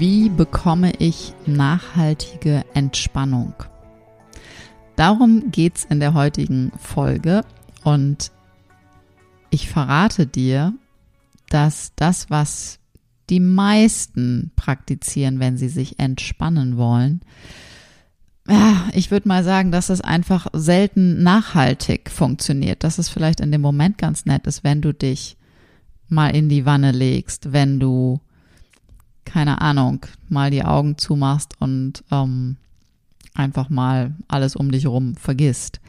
Wie bekomme ich nachhaltige Entspannung? Darum geht's in der heutigen Folge und ich verrate dir, dass das, was die meisten praktizieren, wenn sie sich entspannen wollen, ich würde mal sagen, dass es einfach selten nachhaltig funktioniert, dass es vielleicht in dem Moment ganz nett ist, wenn du dich mal in die Wanne legst, wenn du keine Ahnung, mal die Augen zumachst und ähm, einfach mal alles um dich herum vergisst.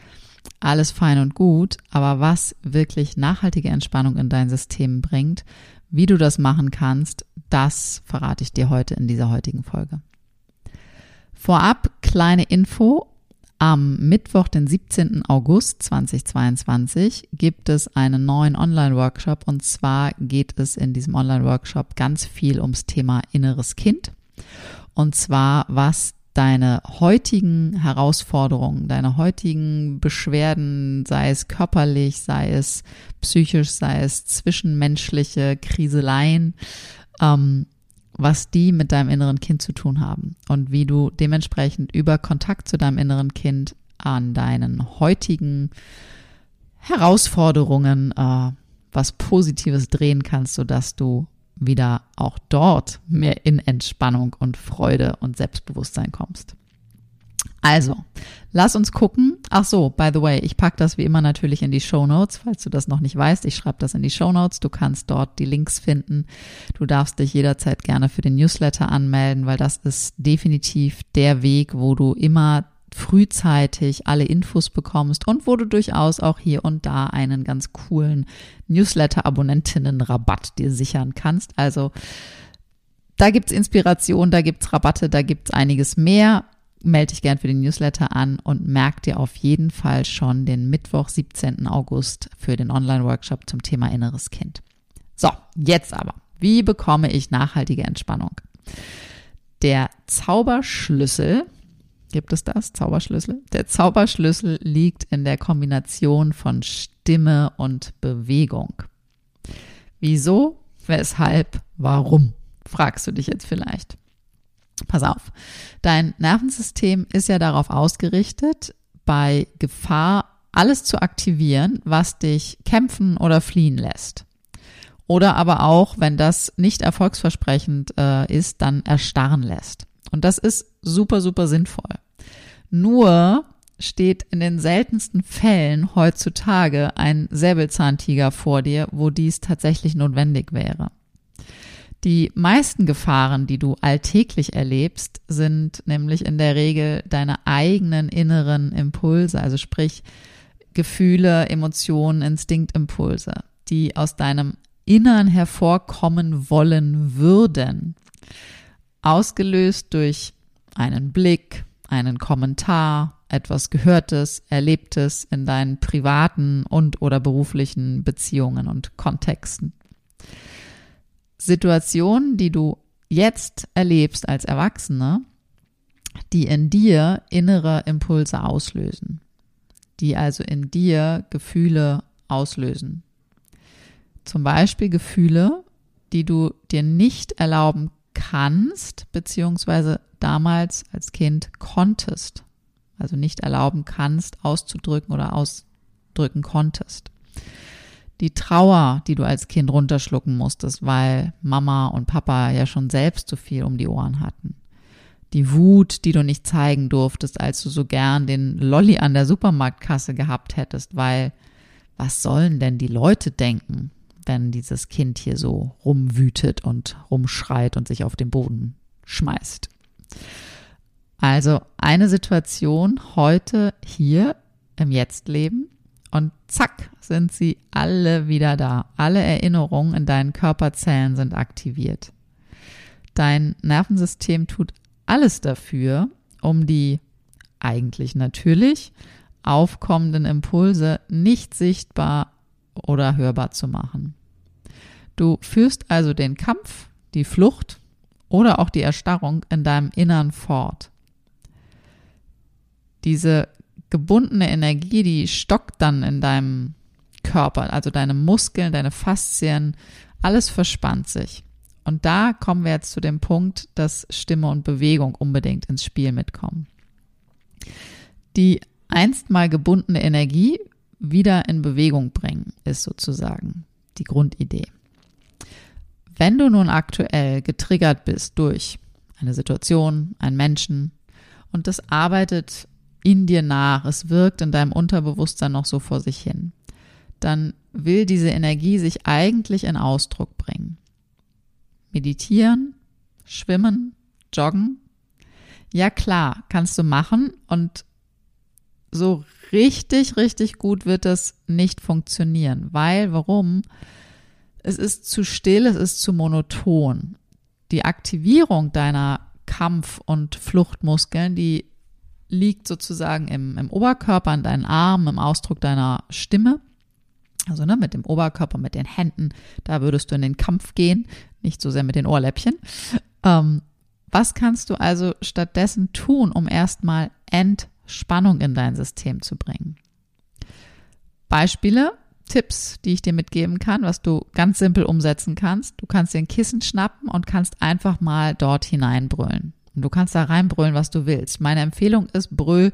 Alles fein und gut, aber was wirklich nachhaltige Entspannung in dein System bringt, wie du das machen kannst, das verrate ich dir heute in dieser heutigen Folge. Vorab kleine Info. Am Mittwoch, den 17. August 2022, gibt es einen neuen Online-Workshop und zwar geht es in diesem Online-Workshop ganz viel ums Thema inneres Kind und zwar was deine heutigen Herausforderungen, deine heutigen Beschwerden, sei es körperlich, sei es psychisch, sei es zwischenmenschliche Kriseleien, ähm, was die mit deinem inneren Kind zu tun haben und wie du dementsprechend über Kontakt zu deinem inneren Kind an deinen heutigen Herausforderungen äh, was Positives drehen kannst, sodass du wieder auch dort mehr in Entspannung und Freude und Selbstbewusstsein kommst. Also, lass uns gucken. Ach so, by the way, ich packe das wie immer natürlich in die Show Notes, falls du das noch nicht weißt. Ich schreibe das in die Show Notes. Du kannst dort die Links finden. Du darfst dich jederzeit gerne für den Newsletter anmelden, weil das ist definitiv der Weg, wo du immer frühzeitig alle Infos bekommst und wo du durchaus auch hier und da einen ganz coolen Newsletter-Abonnentinnen-Rabatt dir sichern kannst. Also da gibt's Inspiration, da gibt's Rabatte, da gibt's einiges mehr melde dich gern für den Newsletter an und merk dir auf jeden Fall schon den Mittwoch, 17. August für den Online-Workshop zum Thema inneres Kind. So, jetzt aber. Wie bekomme ich nachhaltige Entspannung? Der Zauberschlüssel, gibt es das? Zauberschlüssel? Der Zauberschlüssel liegt in der Kombination von Stimme und Bewegung. Wieso? Weshalb? Warum? Fragst du dich jetzt vielleicht. Pass auf, dein Nervensystem ist ja darauf ausgerichtet, bei Gefahr alles zu aktivieren, was dich kämpfen oder fliehen lässt. Oder aber auch, wenn das nicht erfolgsversprechend äh, ist, dann erstarren lässt. Und das ist super, super sinnvoll. Nur steht in den seltensten Fällen heutzutage ein Säbelzahntiger vor dir, wo dies tatsächlich notwendig wäre. Die meisten Gefahren, die du alltäglich erlebst, sind nämlich in der Regel deine eigenen inneren Impulse, also sprich Gefühle, Emotionen, Instinktimpulse, die aus deinem Innern hervorkommen wollen würden. Ausgelöst durch einen Blick, einen Kommentar, etwas Gehörtes, Erlebtes in deinen privaten und oder beruflichen Beziehungen und Kontexten. Situationen, die du jetzt erlebst als Erwachsene, die in dir innere Impulse auslösen, die also in dir Gefühle auslösen. Zum Beispiel Gefühle, die du dir nicht erlauben kannst, beziehungsweise damals als Kind konntest, also nicht erlauben kannst, auszudrücken oder ausdrücken konntest die Trauer, die du als Kind runterschlucken musstest, weil Mama und Papa ja schon selbst zu viel um die Ohren hatten. die Wut, die du nicht zeigen durftest, als du so gern den Lolly an der Supermarktkasse gehabt hättest, weil was sollen denn die Leute denken, wenn dieses Kind hier so rumwütet und rumschreit und sich auf den Boden schmeißt? Also eine Situation heute hier im Jetzt-Leben und zack sind sie alle wieder da. Alle Erinnerungen in deinen Körperzellen sind aktiviert. Dein Nervensystem tut alles dafür, um die eigentlich natürlich aufkommenden Impulse nicht sichtbar oder hörbar zu machen. Du führst also den Kampf, die Flucht oder auch die Erstarrung in deinem Innern fort. Diese gebundene Energie, die stockt dann in deinem Körper, also deine Muskeln, deine Faszien, alles verspannt sich. Und da kommen wir jetzt zu dem Punkt, dass Stimme und Bewegung unbedingt ins Spiel mitkommen. Die einst mal gebundene Energie wieder in Bewegung bringen, ist sozusagen die Grundidee. Wenn du nun aktuell getriggert bist durch eine Situation, einen Menschen und das arbeitet in dir nach, es wirkt in deinem Unterbewusstsein noch so vor sich hin, dann will diese Energie sich eigentlich in Ausdruck bringen meditieren, schwimmen, joggen. Ja klar, kannst du machen und so richtig, richtig gut wird das nicht funktionieren, weil warum? Es ist zu still, es ist zu monoton. Die Aktivierung deiner Kampf- und Fluchtmuskeln, die liegt sozusagen im, im Oberkörper, an deinen Armen, im Ausdruck deiner Stimme. Also ne, mit dem Oberkörper, mit den Händen, da würdest du in den Kampf gehen, nicht so sehr mit den Ohrläppchen. Ähm, was kannst du also stattdessen tun, um erstmal Entspannung in dein System zu bringen? Beispiele, Tipps, die ich dir mitgeben kann, was du ganz simpel umsetzen kannst. Du kannst dir ein Kissen schnappen und kannst einfach mal dort hineinbrüllen. Und du kannst da reinbrüllen, was du willst. Meine Empfehlung ist, brüll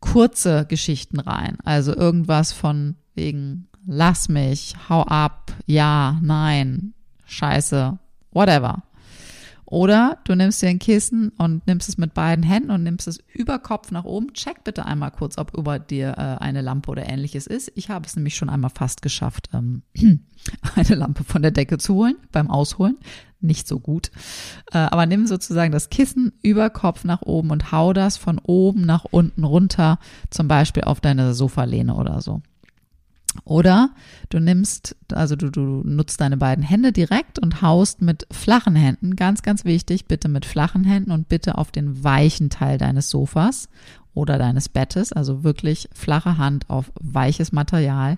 kurze Geschichten rein. Also irgendwas von wegen lass mich, hau ab, ja, nein, scheiße, whatever. Oder du nimmst dir ein Kissen und nimmst es mit beiden Händen und nimmst es über Kopf nach oben. Check bitte einmal kurz, ob über dir äh, eine Lampe oder ähnliches ist. Ich habe es nämlich schon einmal fast geschafft, ähm, eine Lampe von der Decke zu holen beim Ausholen. Nicht so gut. Äh, aber nimm sozusagen das Kissen über Kopf nach oben und hau das von oben nach unten runter, zum Beispiel auf deine Sofalehne oder so. Oder du nimmst, also du, du nutzt deine beiden Hände direkt und haust mit flachen Händen, ganz, ganz wichtig, bitte mit flachen Händen und bitte auf den weichen Teil deines Sofas oder deines Bettes, also wirklich flache Hand auf weiches Material.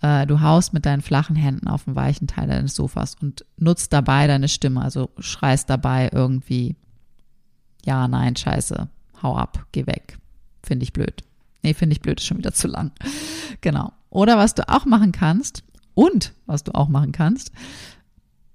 Äh, du haust mit deinen flachen Händen auf den weichen Teil deines Sofas und nutzt dabei deine Stimme, also schreist dabei irgendwie, ja, nein, scheiße, hau ab, geh weg. Finde ich blöd. Nee, finde ich blöd, ist schon wieder zu lang. Genau. Oder was du auch machen kannst und was du auch machen kannst,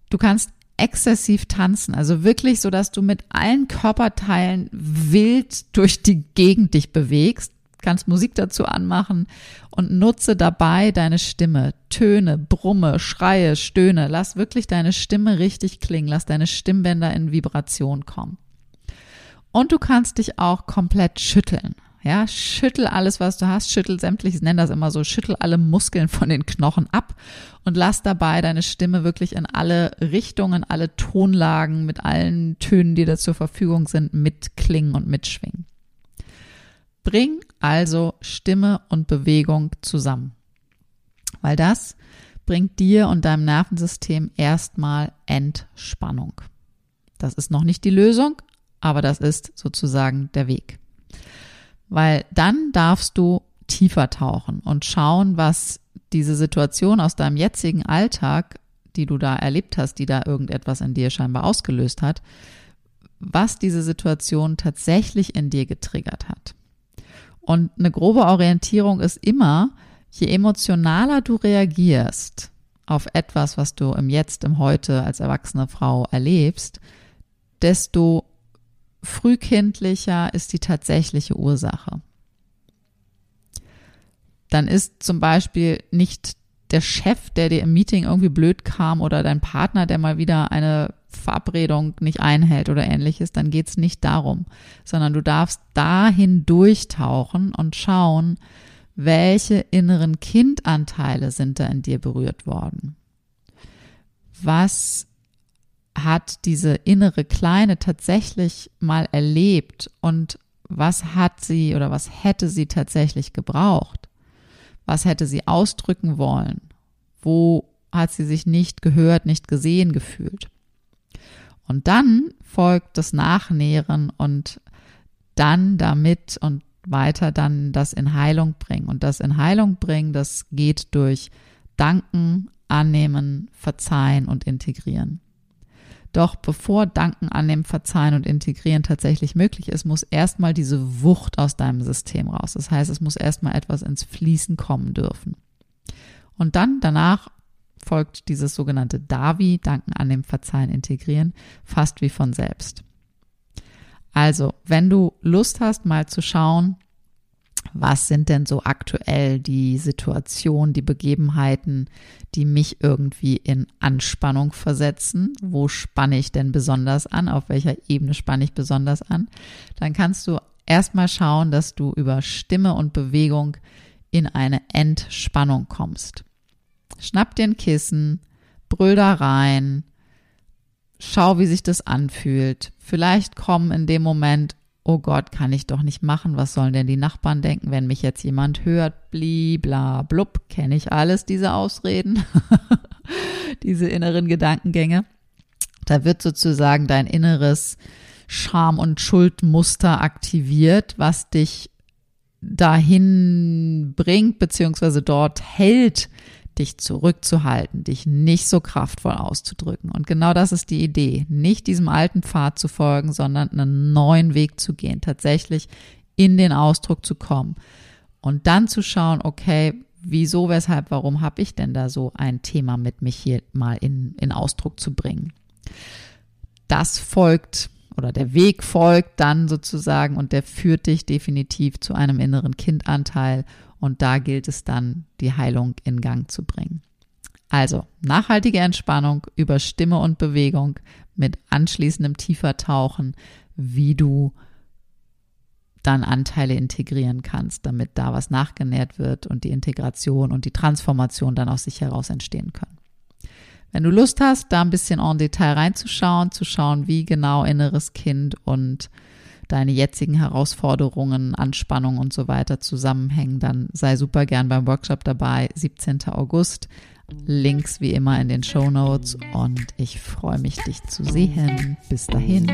du kannst exzessiv tanzen, also wirklich so, dass du mit allen Körperteilen wild durch die Gegend dich bewegst, kannst Musik dazu anmachen und nutze dabei deine Stimme, Töne, Brumme, Schreie, Stöhne, lass wirklich deine Stimme richtig klingen, lass deine Stimmbänder in Vibration kommen. Und du kannst dich auch komplett schütteln. Ja, schüttel alles, was du hast, schüttel sämtliches, nenn das immer so, schüttel alle Muskeln von den Knochen ab und lass dabei deine Stimme wirklich in alle Richtungen, alle Tonlagen mit allen Tönen, die da zur Verfügung sind, mitklingen und mitschwingen. Bring also Stimme und Bewegung zusammen, weil das bringt dir und deinem Nervensystem erstmal Entspannung. Das ist noch nicht die Lösung, aber das ist sozusagen der Weg weil dann darfst du tiefer tauchen und schauen, was diese Situation aus deinem jetzigen Alltag, die du da erlebt hast, die da irgendetwas in dir scheinbar ausgelöst hat, was diese Situation tatsächlich in dir getriggert hat. Und eine grobe Orientierung ist immer, je emotionaler du reagierst auf etwas, was du im Jetzt, im Heute als erwachsene Frau erlebst, desto frühkindlicher ist die tatsächliche Ursache. Dann ist zum Beispiel nicht der Chef, der dir im Meeting irgendwie blöd kam oder dein Partner, der mal wieder eine Verabredung nicht einhält oder ähnliches, dann geht's nicht darum, sondern du darfst dahin durchtauchen und schauen, welche inneren Kindanteile sind da in dir berührt worden. Was hat diese innere Kleine tatsächlich mal erlebt und was hat sie oder was hätte sie tatsächlich gebraucht? Was hätte sie ausdrücken wollen? Wo hat sie sich nicht gehört, nicht gesehen gefühlt? Und dann folgt das Nachnähren und dann damit und weiter dann das in Heilung bringen. Und das in Heilung bringen, das geht durch Danken, Annehmen, Verzeihen und Integrieren. Doch bevor Danken, Annehmen, Verzeihen und Integrieren tatsächlich möglich ist, muss erstmal diese Wucht aus deinem System raus. Das heißt, es muss erstmal etwas ins Fließen kommen dürfen. Und dann danach folgt dieses sogenannte Davi, Danken, Annehmen, Verzeihen, Integrieren, fast wie von selbst. Also, wenn du Lust hast, mal zu schauen, was sind denn so aktuell die Situationen, die Begebenheiten, die mich irgendwie in Anspannung versetzen? Wo spanne ich denn besonders an? Auf welcher Ebene spanne ich besonders an? Dann kannst du erstmal schauen, dass du über Stimme und Bewegung in eine Entspannung kommst. Schnapp dir ein Kissen, brüll da rein, schau, wie sich das anfühlt. Vielleicht kommen in dem Moment oh Gott, kann ich doch nicht machen, was sollen denn die Nachbarn denken, wenn mich jetzt jemand hört, blibla, blub, kenne ich alles, diese Ausreden, diese inneren Gedankengänge. Da wird sozusagen dein inneres Scham- und Schuldmuster aktiviert, was dich dahin bringt, beziehungsweise dort hält, dich zurückzuhalten, dich nicht so kraftvoll auszudrücken. Und genau das ist die Idee, nicht diesem alten Pfad zu folgen, sondern einen neuen Weg zu gehen, tatsächlich in den Ausdruck zu kommen und dann zu schauen, okay, wieso, weshalb, warum habe ich denn da so ein Thema mit mich hier mal in, in Ausdruck zu bringen. Das folgt oder der Weg folgt dann sozusagen und der führt dich definitiv zu einem inneren Kindanteil und da gilt es dann, die Heilung in Gang zu bringen. Also nachhaltige Entspannung über Stimme und Bewegung mit anschließendem tiefer Tauchen, wie du dann Anteile integrieren kannst, damit da was nachgenährt wird und die Integration und die Transformation dann aus sich heraus entstehen können. Wenn du Lust hast, da ein bisschen en Detail reinzuschauen, zu schauen, wie genau inneres Kind und deine jetzigen Herausforderungen, Anspannung und so weiter zusammenhängen, dann sei super gern beim Workshop dabei, 17. August. Links wie immer in den Show Notes und ich freue mich, dich zu sehen. Bis dahin.